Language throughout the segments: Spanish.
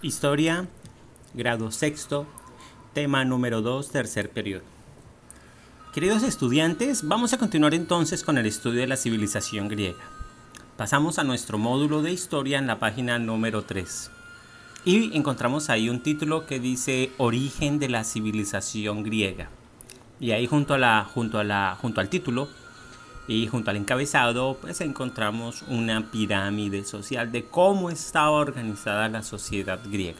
Historia, grado sexto, tema número 2, tercer periodo. Queridos estudiantes, vamos a continuar entonces con el estudio de la civilización griega. Pasamos a nuestro módulo de historia en la página número 3 y encontramos ahí un título que dice Origen de la civilización griega. Y ahí junto, a la, junto, a la, junto al título y junto al encabezado pues encontramos una pirámide social de cómo estaba organizada la sociedad griega.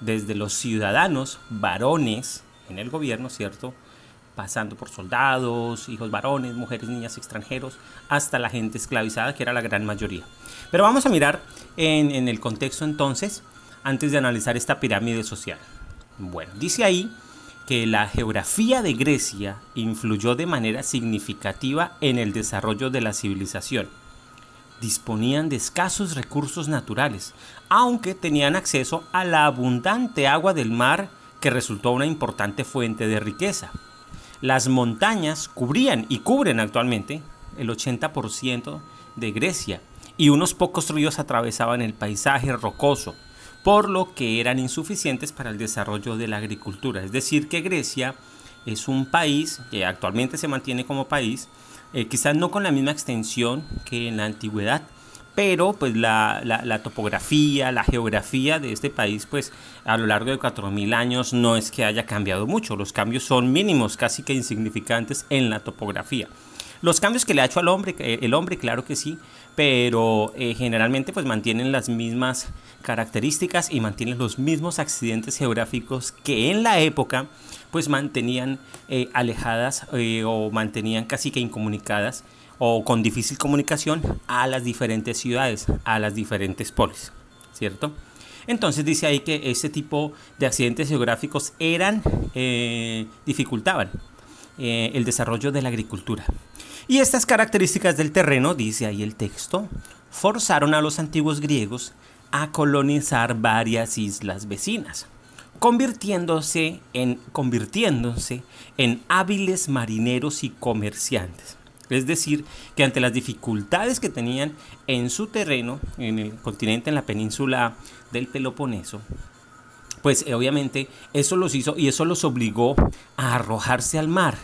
Desde los ciudadanos varones en el gobierno, ¿cierto? Pasando por soldados, hijos varones, mujeres, niñas, extranjeros, hasta la gente esclavizada, que era la gran mayoría. Pero vamos a mirar en, el contexto entonces, antes de analizar esta pirámide social. Bueno, dice ahí que la geografía de Grecia influyó de manera significativa en el desarrollo de la civilización. Disponían de escasos recursos naturales, aunque tenían acceso a la abundante agua del mar que resultó una importante fuente de riqueza. Las montañas cubrían y cubren actualmente el 80% de Grecia y unos pocos ríos atravesaban el paisaje rocoso, por lo que eran insuficientes para el desarrollo de la agricultura. Es decir, que Grecia es un país que actualmente se mantiene como país, eh, quizás no con la misma extensión que en la antigüedad, pero pues la, la, topografía, la geografía de este país, pues a lo largo de 4.000 años no es que haya cambiado mucho, los cambios son mínimos, casi que insignificantes en la topografía. Los cambios que le ha hecho al hombre, eh, el hombre, claro que sí, pero eh, generalmente pues mantienen las mismas características y mantienen los mismos accidentes geográficos que en la época pues mantenían eh, alejadas o mantenían casi que incomunicadas o con difícil comunicación a las diferentes ciudades, a las diferentes polis, ¿cierto? Entonces dice ahí que ese tipo de accidentes geográficos eran, dificultaban el desarrollo de la agricultura. Y estas características del terreno, dice ahí el texto, forzaron a los antiguos griegos a colonizar varias islas vecinas, convirtiéndose en, convirtiéndose en hábiles marineros y comerciantes. Es decir, que ante las dificultades que tenían en su terreno, en el continente, en la península del Peloponeso, pues eh, obviamente eso los hizo y eso los obligó a arrojarse al mar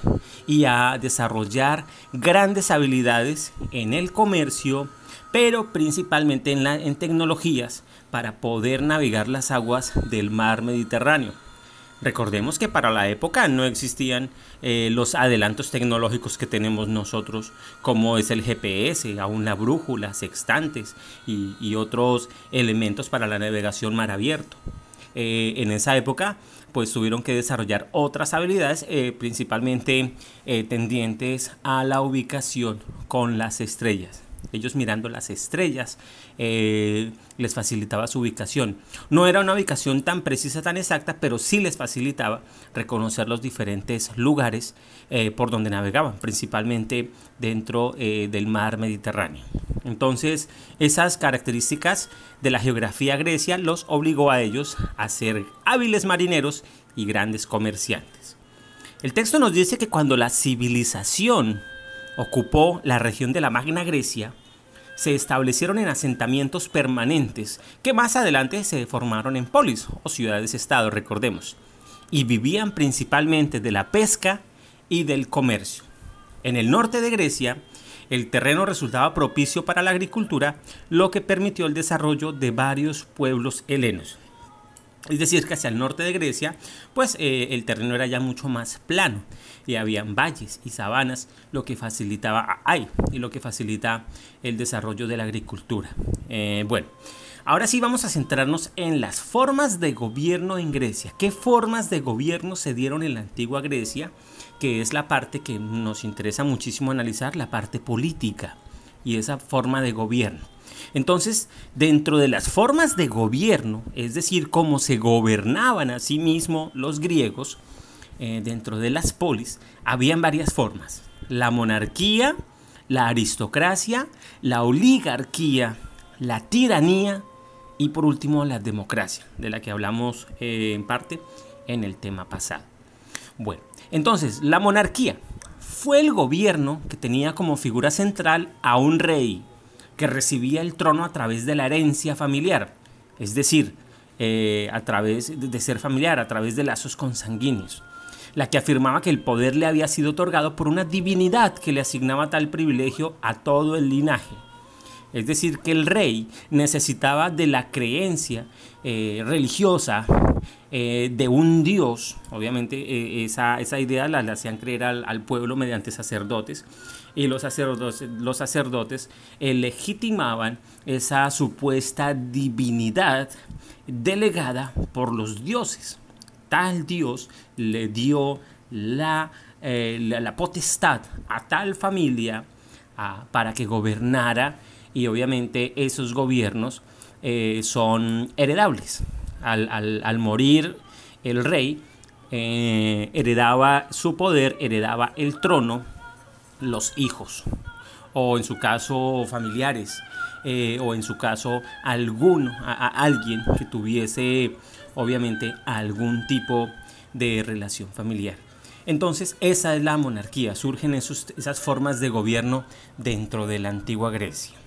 y a desarrollar grandes habilidades en el comercio, pero principalmente en, la, en tecnologías para poder navegar las aguas del mar Mediterráneo. Recordemos que para la época no existían eh, los adelantos tecnológicos que tenemos nosotros, como es el GPS, aún la brújula, sextantes y, y otros elementos para la navegación mar abierto. Eh, en esa época pues tuvieron que desarrollar otras habilidades eh, principalmente eh, tendientes a la ubicación con las estrellas ellos mirando las estrellas les facilitaba su ubicación. No era una ubicación tan precisa, tan exacta, pero sí les facilitaba reconocer los diferentes lugares por donde navegaban, principalmente dentro del mar Mediterráneo. Entonces, esas características de la geografía grecia los obligó a ellos a ser hábiles marineros y grandes comerciantes. El texto nos dice que cuando la civilización ocupó la región de la Magna Grecia, se establecieron en asentamientos permanentes que más adelante se formaron en polis o ciudades-estado, recordemos, y vivían principalmente de la pesca y del comercio. En el norte de Grecia, el terreno resultaba propicio para la agricultura, lo que permitió el desarrollo de varios pueblos helenos. Es decir, que hacia el norte de Grecia, pues eh, el terreno era ya mucho más plano y habían valles y sabanas, lo que facilitaba hay y lo que facilita el desarrollo de la agricultura. Eh, bueno, ahora sí vamos a centrarnos en las formas de gobierno en Grecia. ¿Qué formas de gobierno se dieron en la antigua Grecia? que es la parte que nos interesa muchísimo analizar, la parte política y esa forma de gobierno. Entonces, dentro de las formas de gobierno, es decir, cómo se gobernaban a sí mismos los griegos, eh, dentro de las polis, habían varias formas. La monarquía, la aristocracia, la oligarquía, la tiranía y por último la democracia, de la que hablamos eh, en parte en el tema pasado. Bueno, entonces, la monarquía fue el gobierno que tenía como figura central a un rey que recibía el trono a través de la herencia familiar. Es decir, eh, a través de ser familiar, a través de lazos consanguíneos la que afirmaba que el poder le había sido otorgado por una divinidad que le asignaba tal privilegio a todo el linaje. Es decir, que el rey necesitaba de la creencia eh, religiosa eh, de un dios. Obviamente eh, esa, idea la, hacían creer al, pueblo mediante sacerdotes. Y los sacerdotes, los sacerdotes legitimaban esa supuesta divinidad delegada por los dioses tal Dios le dio la, la, potestad a tal familia para que gobernara y obviamente esos gobiernos eh, son heredables. Al, morir el rey, eh, heredaba su poder, heredaba el trono, los hijos, o en su caso familiares, o en su caso alguno, a alguien que tuviese obviamente algún tipo de relación familiar. Entonces esa es la monarquía, surgen esas formas de gobierno dentro de la antigua Grecia.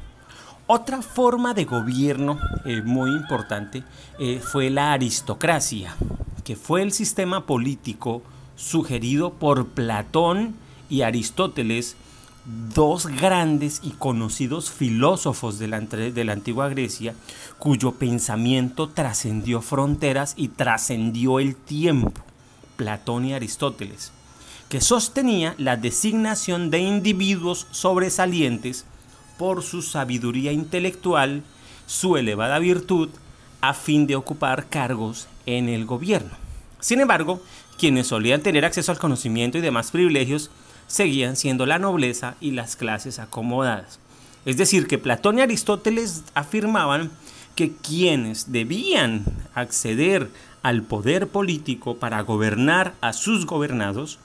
Otra forma de gobierno eh, muy importante eh, fue la aristocracia, que fue el sistema político sugerido por Platón y Aristóteles dos grandes y conocidos filósofos de la, de la antigua Grecia, cuyo pensamiento trascendió fronteras y trascendió el tiempo, Platón y Aristóteles, que sostenía la designación de individuos sobresalientes por su sabiduría intelectual, su elevada virtud, a fin de ocupar cargos en el gobierno. Sin embargo, quienes solían tener acceso al conocimiento y demás privilegios seguían siendo la nobleza y las clases acomodadas. Es decir, que Platón y Aristóteles afirmaban que quienes debían acceder al poder político para gobernar a sus gobernados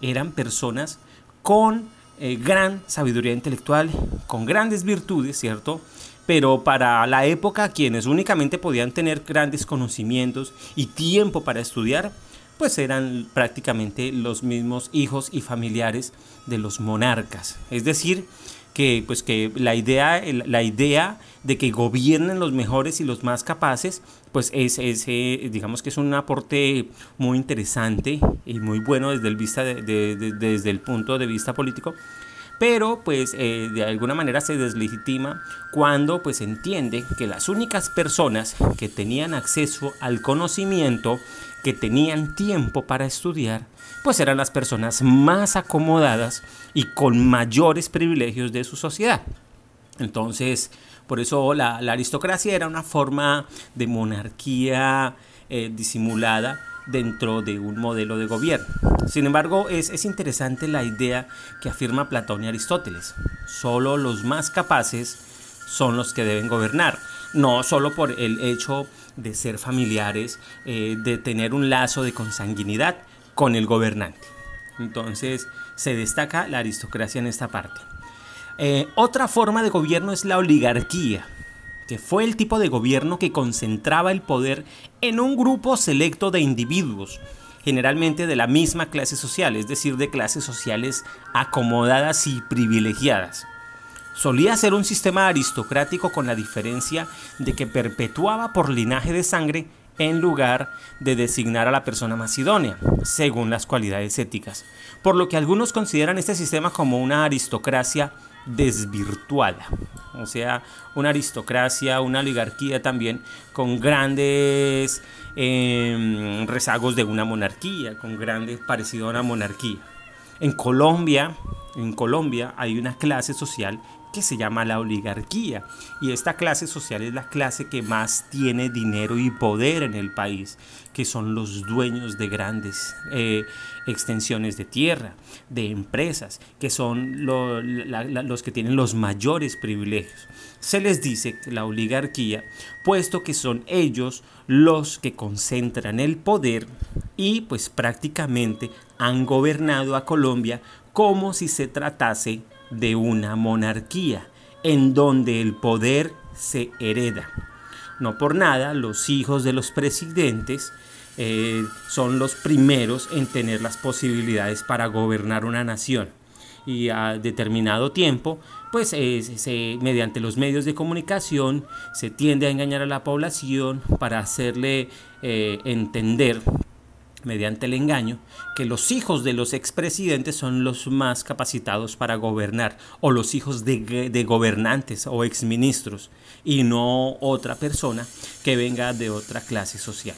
eran personas con eh, gran sabiduría intelectual, con grandes virtudes, ¿cierto? Pero para la época quienes únicamente podían tener grandes conocimientos y tiempo para estudiar, pues eran prácticamente los mismos hijos y familiares de los monarcas. Es decir, que pues que la idea, la idea de que gobiernen los mejores y los más capaces, pues es, ese digamos que es un aporte muy interesante y muy bueno desde el, vista desde el punto de vista político, pero pues eh, de alguna manera se deslegitima cuando pues entiende que las únicas personas que tenían acceso al conocimiento, que tenían tiempo para estudiar, pues eran las personas más acomodadas y con mayores privilegios de su sociedad. Entonces, por eso la, aristocracia era una forma de monarquía eh, disimulada dentro de un modelo de gobierno. Sin embargo, es, interesante la idea que afirma Platón y Aristóteles. Solo los más capaces son los que deben gobernar, no solo por el hecho de ser familiares, eh, de tener un lazo de consanguinidad con el gobernante. Entonces se destaca la aristocracia en esta parte. Eh, otra forma de gobierno es la oligarquía que fue el tipo de gobierno que concentraba el poder en un grupo selecto de individuos, generalmente de la misma clase social, es decir, de clases sociales acomodadas y privilegiadas. Solía ser un sistema aristocrático con la diferencia de que perpetuaba por linaje de sangre en lugar de designar a la persona más idónea, según las cualidades éticas, por lo que algunos consideran este sistema como una aristocracia desvirtuada. O sea, una aristocracia, una oligarquía también con grandes em, rezagos de una monarquía, con grandes parecido a una monarquía. En Colombia, en Colombia hay una clase social que se llama la oligarquía. Y esta clase social es la clase que más tiene dinero y poder en el país, que son los dueños de grandes eh, extensiones de tierra, de empresas, que son los que tienen los mayores privilegios. Se les dice la oligarquía, puesto que son ellos los que concentran el poder y pues prácticamente han gobernado a Colombia como si se tratase de una monarquía, en donde el poder se hereda. No por nada, los hijos de los presidentes eh, son los primeros en tener las posibilidades para gobernar una nación. y a determinado tiempo, pues se, mediante los medios de comunicación se tiende a engañar a la población para hacerle eh, entender mediante el engaño, que los hijos de los expresidentes son los más capacitados para gobernar, o los hijos de, gobernantes o exministros, y no otra persona que venga de otra clase social.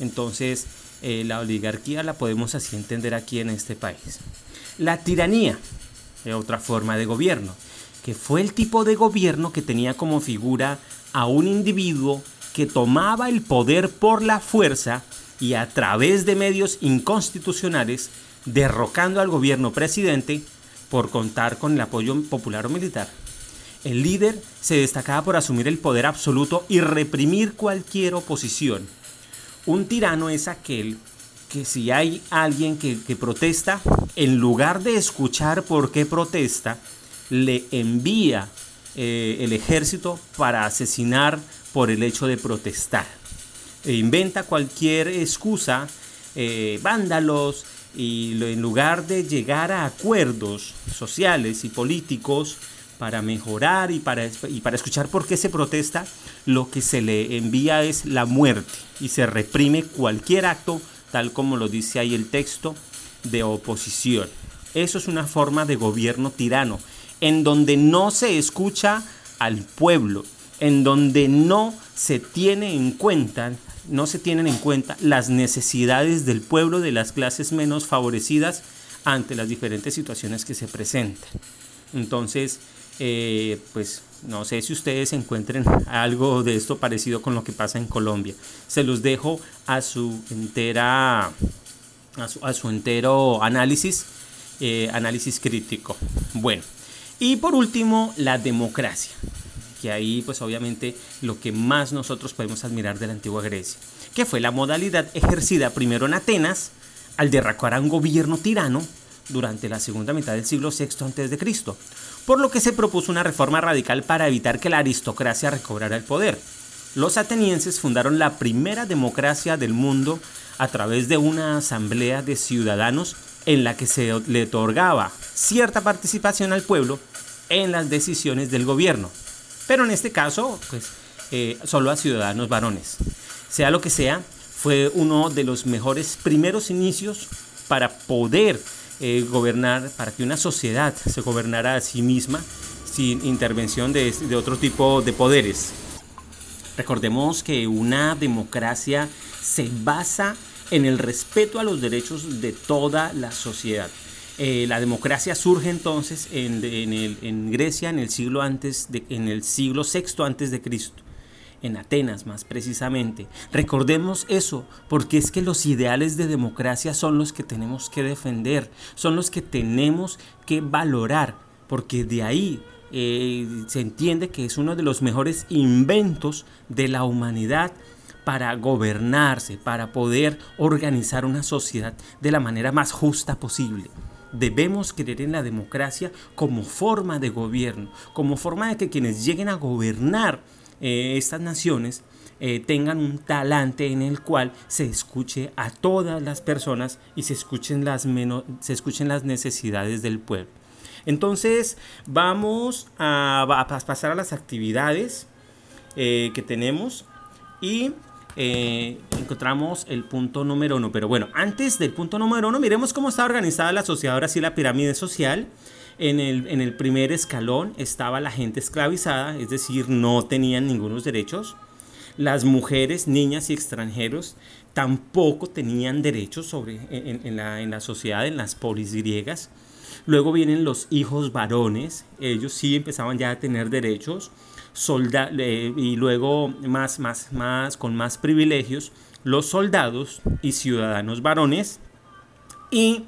Entonces, eh, la oligarquía la podemos así entender aquí en este país. La tiranía, es otra forma de gobierno, que fue el tipo de gobierno que tenía como figura a un individuo que tomaba el poder por la fuerza y a través de medios inconstitucionales, derrocando al gobierno presidente por contar con el apoyo popular o militar. El líder se destacaba por asumir el poder absoluto y reprimir cualquier oposición. Un tirano es aquel que si hay alguien que, protesta, en lugar de escuchar por qué protesta, le envía eh, el ejército para asesinar por el hecho de protestar. E inventa cualquier excusa, eh, vándalos, y en lugar de llegar a acuerdos sociales y políticos para mejorar y para, y para escuchar por qué se protesta, lo que se le envía es la muerte y se reprime cualquier acto, tal como lo dice ahí el texto, de oposición. Eso es una forma de gobierno tirano, en donde no se escucha al pueblo, en donde no se tiene en cuenta no se tienen en cuenta las necesidades del pueblo de las clases menos favorecidas ante las diferentes situaciones que se presentan. Entonces, eh, pues no sé si ustedes encuentren algo de esto parecido con lo que pasa en Colombia. Se los dejo a su entera, a su, entero análisis, eh, análisis crítico. Bueno, y por último, la democracia que ahí pues obviamente lo que más nosotros podemos admirar de la antigua Grecia, que fue la modalidad ejercida primero en Atenas al derrocar a un gobierno tirano durante la segunda mitad del siglo VI a.C., por lo que se propuso una reforma radical para evitar que la aristocracia recobrara el poder. Los atenienses fundaron la primera democracia del mundo a través de una asamblea de ciudadanos en la que se le otorgaba cierta participación al pueblo en las decisiones del gobierno pero en este caso, pues eh, solo a ciudadanos varones. Sea lo que sea, fue uno de los mejores primeros inicios para poder eh, gobernar, para que una sociedad se gobernara a sí misma sin intervención de, de otro tipo de poderes. Recordemos que una democracia se basa en el respeto a los derechos de toda la sociedad. Eh, la democracia surge entonces en, Grecia en el siglo antes de, en el siglo VI antes de Cristo en Atenas más precisamente. Recordemos eso, porque es que los ideales de democracia son los que tenemos que defender, son los que tenemos que valorar, porque de ahí eh, se entiende que es uno de los mejores inventos de la humanidad para gobernarse, para poder organizar una sociedad de la manera más justa posible debemos creer en la democracia como forma de gobierno, como forma de que quienes lleguen a gobernar eh, estas naciones eh, tengan un talante en el cual se escuche a todas las personas y se escuchen las, se escuchen las necesidades del pueblo. Entonces vamos a, pasar a las actividades eh, que tenemos y eh, encontramos el punto número uno. Pero bueno, antes del punto número uno, miremos cómo está organizada la sociedad, ahora sí la pirámide social. En el, en el primer escalón estaba la gente esclavizada, es decir, no tenían ningunos derechos. Las mujeres, niñas y extranjeros tampoco tenían derechos sobre, en, la, en la sociedad, en las polis griegas. Luego vienen los hijos varones, ellos sí empezaban ya a tener derechos y luego más, más, más, con más privilegios, los soldados y ciudadanos varones y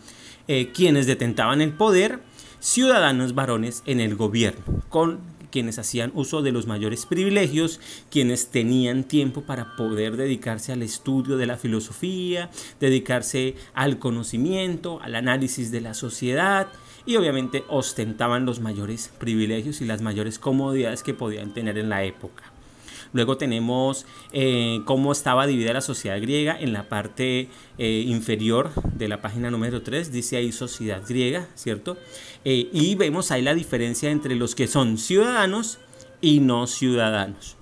eh, quienes detentaban el poder, ciudadanos varones en el gobierno, con quienes hacían uso de los mayores privilegios, quienes tenían tiempo para poder dedicarse al estudio de la filosofía, dedicarse al conocimiento, al análisis de la sociedad, y obviamente ostentaban los mayores privilegios y las mayores comodidades que podían tener en la época. Luego tenemos eh, cómo estaba dividida la sociedad griega en la parte eh, inferior de la página número 3, dice ahí sociedad griega, ¿cierto? Eh, y vemos ahí la diferencia entre los que son ciudadanos y no ciudadanos.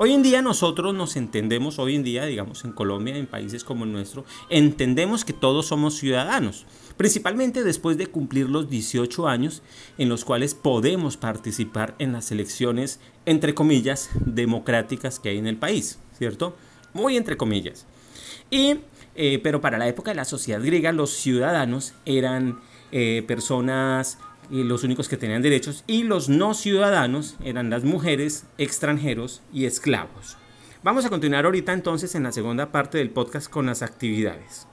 Hoy en día nosotros nos entendemos, hoy en día, digamos, en Colombia, en países como el nuestro, entendemos que todos somos ciudadanos, principalmente después de cumplir los 18 años en los cuales podemos participar en las elecciones, entre comillas, democráticas que hay en el país, ¿cierto? Muy entre comillas. Y, eh, pero para la época de la sociedad griega, los ciudadanos eran eh, personas y los únicos que tenían derechos, y los no ciudadanos eran las mujeres, extranjeros y esclavos. Vamos a continuar ahorita entonces en la segunda parte del podcast con las actividades.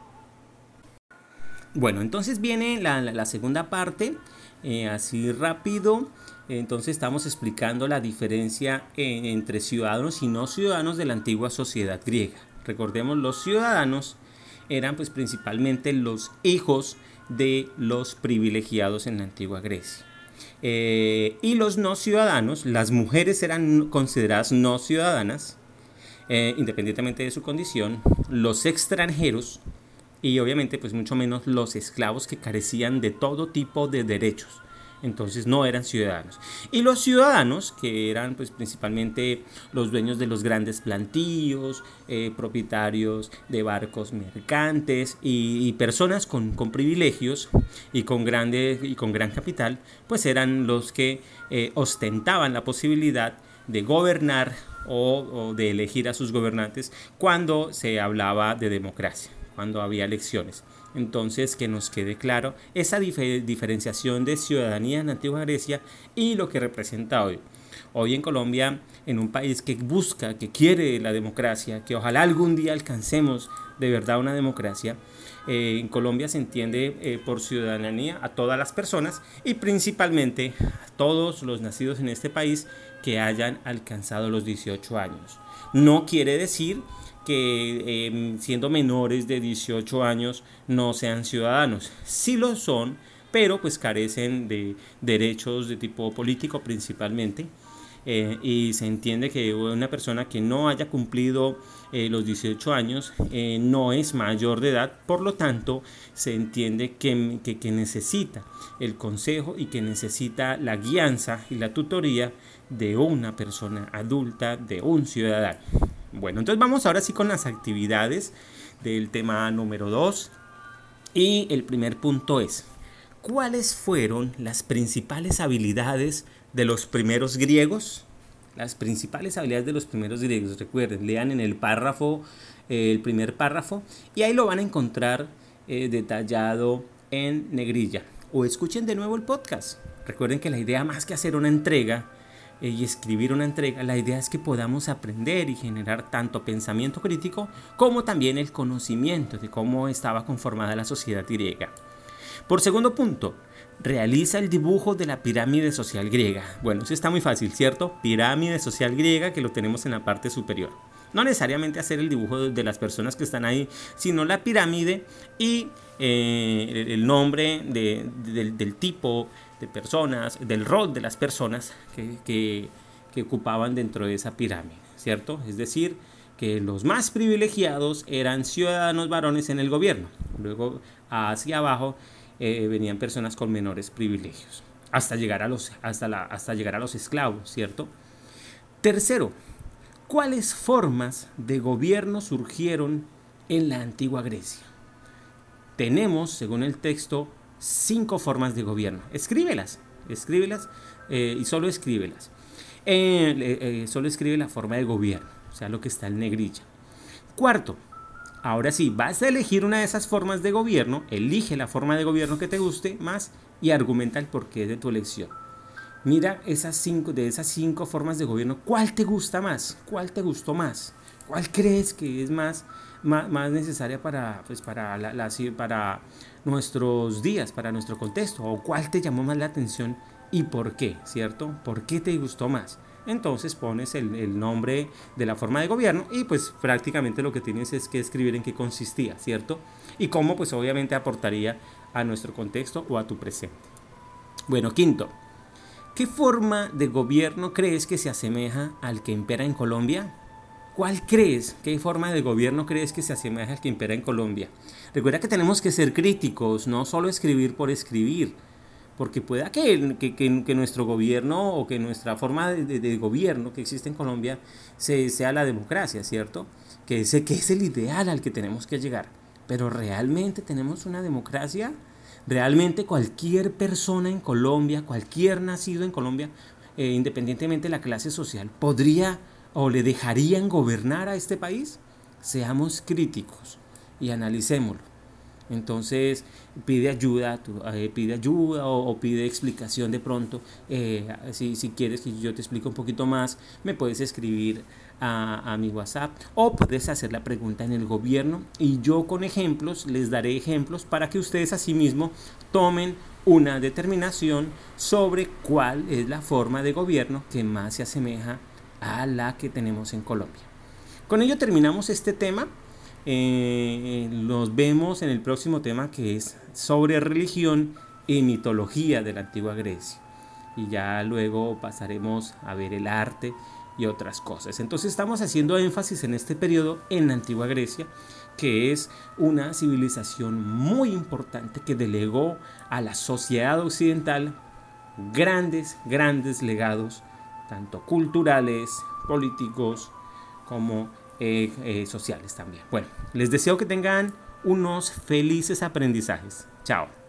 Bueno, entonces viene la, segunda parte, eh, así rápido. Entonces estamos explicando la diferencia entre ciudadanos y no ciudadanos de la antigua sociedad griega. Recordemos, los ciudadanos eran pues principalmente los hijos de los privilegiados en la antigua Grecia. Eh, y los no ciudadanos, las mujeres eran consideradas no ciudadanas, eh, independientemente de su condición, los extranjeros y obviamente pues mucho menos los esclavos que carecían de todo tipo de derechos entonces no eran ciudadanos. Y los ciudadanos, que eran pues principalmente los dueños de los grandes plantíos, eh, propietarios de barcos mercantes y, personas con, privilegios y con, y con gran capital, pues eran los que eh, ostentaban la posibilidad de gobernar o de elegir a sus gobernantes cuando se hablaba de democracia, cuando había elecciones. Entonces, que nos quede claro esa diferenciación de ciudadanía en Antigua Grecia y lo que representa hoy. Hoy en Colombia, en un país que busca, que quiere la democracia, que ojalá algún día alcancemos de verdad una democracia, eh, en Colombia se entiende eh, por ciudadanía a todas las personas y principalmente a todos los nacidos en este país que hayan alcanzado los 18 años. No quiere decir que em, siendo menores de 18 años no sean ciudadanos. Sí lo son, pero pues carecen de derechos de tipo político principalmente. Eh, y se entiende que una persona que no haya cumplido eh, los 18 años eh, no es mayor de edad, por lo tanto se entiende que, que, necesita el consejo y que necesita la guianza y la tutoría de una persona adulta, de un ciudadano. Bueno, entonces vamos ahora sí con las actividades del tema número 2. Y el primer punto es, ¿cuáles fueron las principales habilidades de los primeros griegos? Las principales habilidades de los primeros griegos, recuerden, lean en el párrafo, eh, el primer párrafo, y ahí lo van a encontrar eh, detallado en negrilla. O escuchen de nuevo el podcast. Recuerden que la idea más que hacer una entrega y escribir una entrega, la idea es que podamos aprender y generar tanto pensamiento crítico como también el conocimiento de cómo estaba conformada la sociedad griega. Por segundo punto, realiza el dibujo de la pirámide social griega. Bueno, eso está muy fácil, ¿cierto? Pirámide social griega que lo tenemos en la parte superior. No necesariamente hacer el dibujo de las personas que están ahí, sino la pirámide y eh, el nombre del tipo de personas, del rol de las personas que, ocupaban dentro de esa pirámide, ¿cierto? Es decir, que los más privilegiados eran ciudadanos varones en el gobierno. Luego, hacia abajo, eh, venían personas con menores privilegios, hasta llegar, a los, hasta, la, hasta llegar a los esclavos, ¿cierto? Tercero, ¿cuáles formas de gobierno surgieron en la antigua Grecia? Tenemos, según el texto, cinco formas de gobierno. Escríbelas, escríbelas eh, y solo escríbelas. Eh, eh, solo escribe la forma de gobierno, o sea, lo que está en negrilla. Cuarto, ahora sí, vas a elegir una de esas formas de gobierno, elige la forma de gobierno que te guste más y argumenta el porqué de tu elección. Mira esas cinco, de esas cinco formas de gobierno, ¿cuál te gusta más? ¿Cuál te gustó más? ¿Cuál crees que es más, más, necesaria para, pues, para, la, para nuestros días, para nuestro contexto? ¿O cuál te llamó más la atención y por qué? ¿Cierto? ¿Por qué te gustó más? Entonces pones el, el, nombre de la forma de gobierno y pues prácticamente lo que tienes es que escribir en qué consistía, ¿cierto? Y cómo pues obviamente aportaría a nuestro contexto o a tu presente. Bueno, quinto, ¿qué forma de gobierno crees que se asemeja al que impera en Colombia? ¿Cuál crees? ¿Qué forma de gobierno crees que se asemeja al que impera en Colombia? Recuerda que tenemos que ser críticos, no solo escribir por escribir, porque pueda que, que, nuestro gobierno o que nuestra forma de, gobierno que existe en Colombia sea la democracia, ¿cierto? Que ese que es el ideal al que tenemos que llegar. Pero realmente tenemos una democracia. Realmente cualquier persona en Colombia, cualquier nacido en Colombia, eh, independientemente de la clase social, podría o le dejarían gobernar a este país. Seamos críticos y analicémoslo. Entonces pide ayuda, eh, pide ayuda o, pide explicación de pronto. Eh, si, si, quieres que yo te explique un poquito más, me puedes escribir a, mi WhatsApp o puedes hacer la pregunta en el gobierno y yo con ejemplos les daré ejemplos para que ustedes asimismo tomen una determinación sobre cuál es la forma de gobierno que más se asemeja a la que tenemos en Colombia. Con ello terminamos este tema. Eh, nos vemos en el próximo tema que es sobre religión y mitología de la antigua Grecia. Y ya luego pasaremos a ver el arte y otras cosas. Entonces estamos haciendo énfasis en este periodo en la antigua Grecia, que es una civilización muy importante que delegó a la sociedad occidental grandes, grandes legados, tanto culturales, políticos, como eh, eh, sociales también. Bueno, les deseo que tengan unos felices aprendizajes. Chao.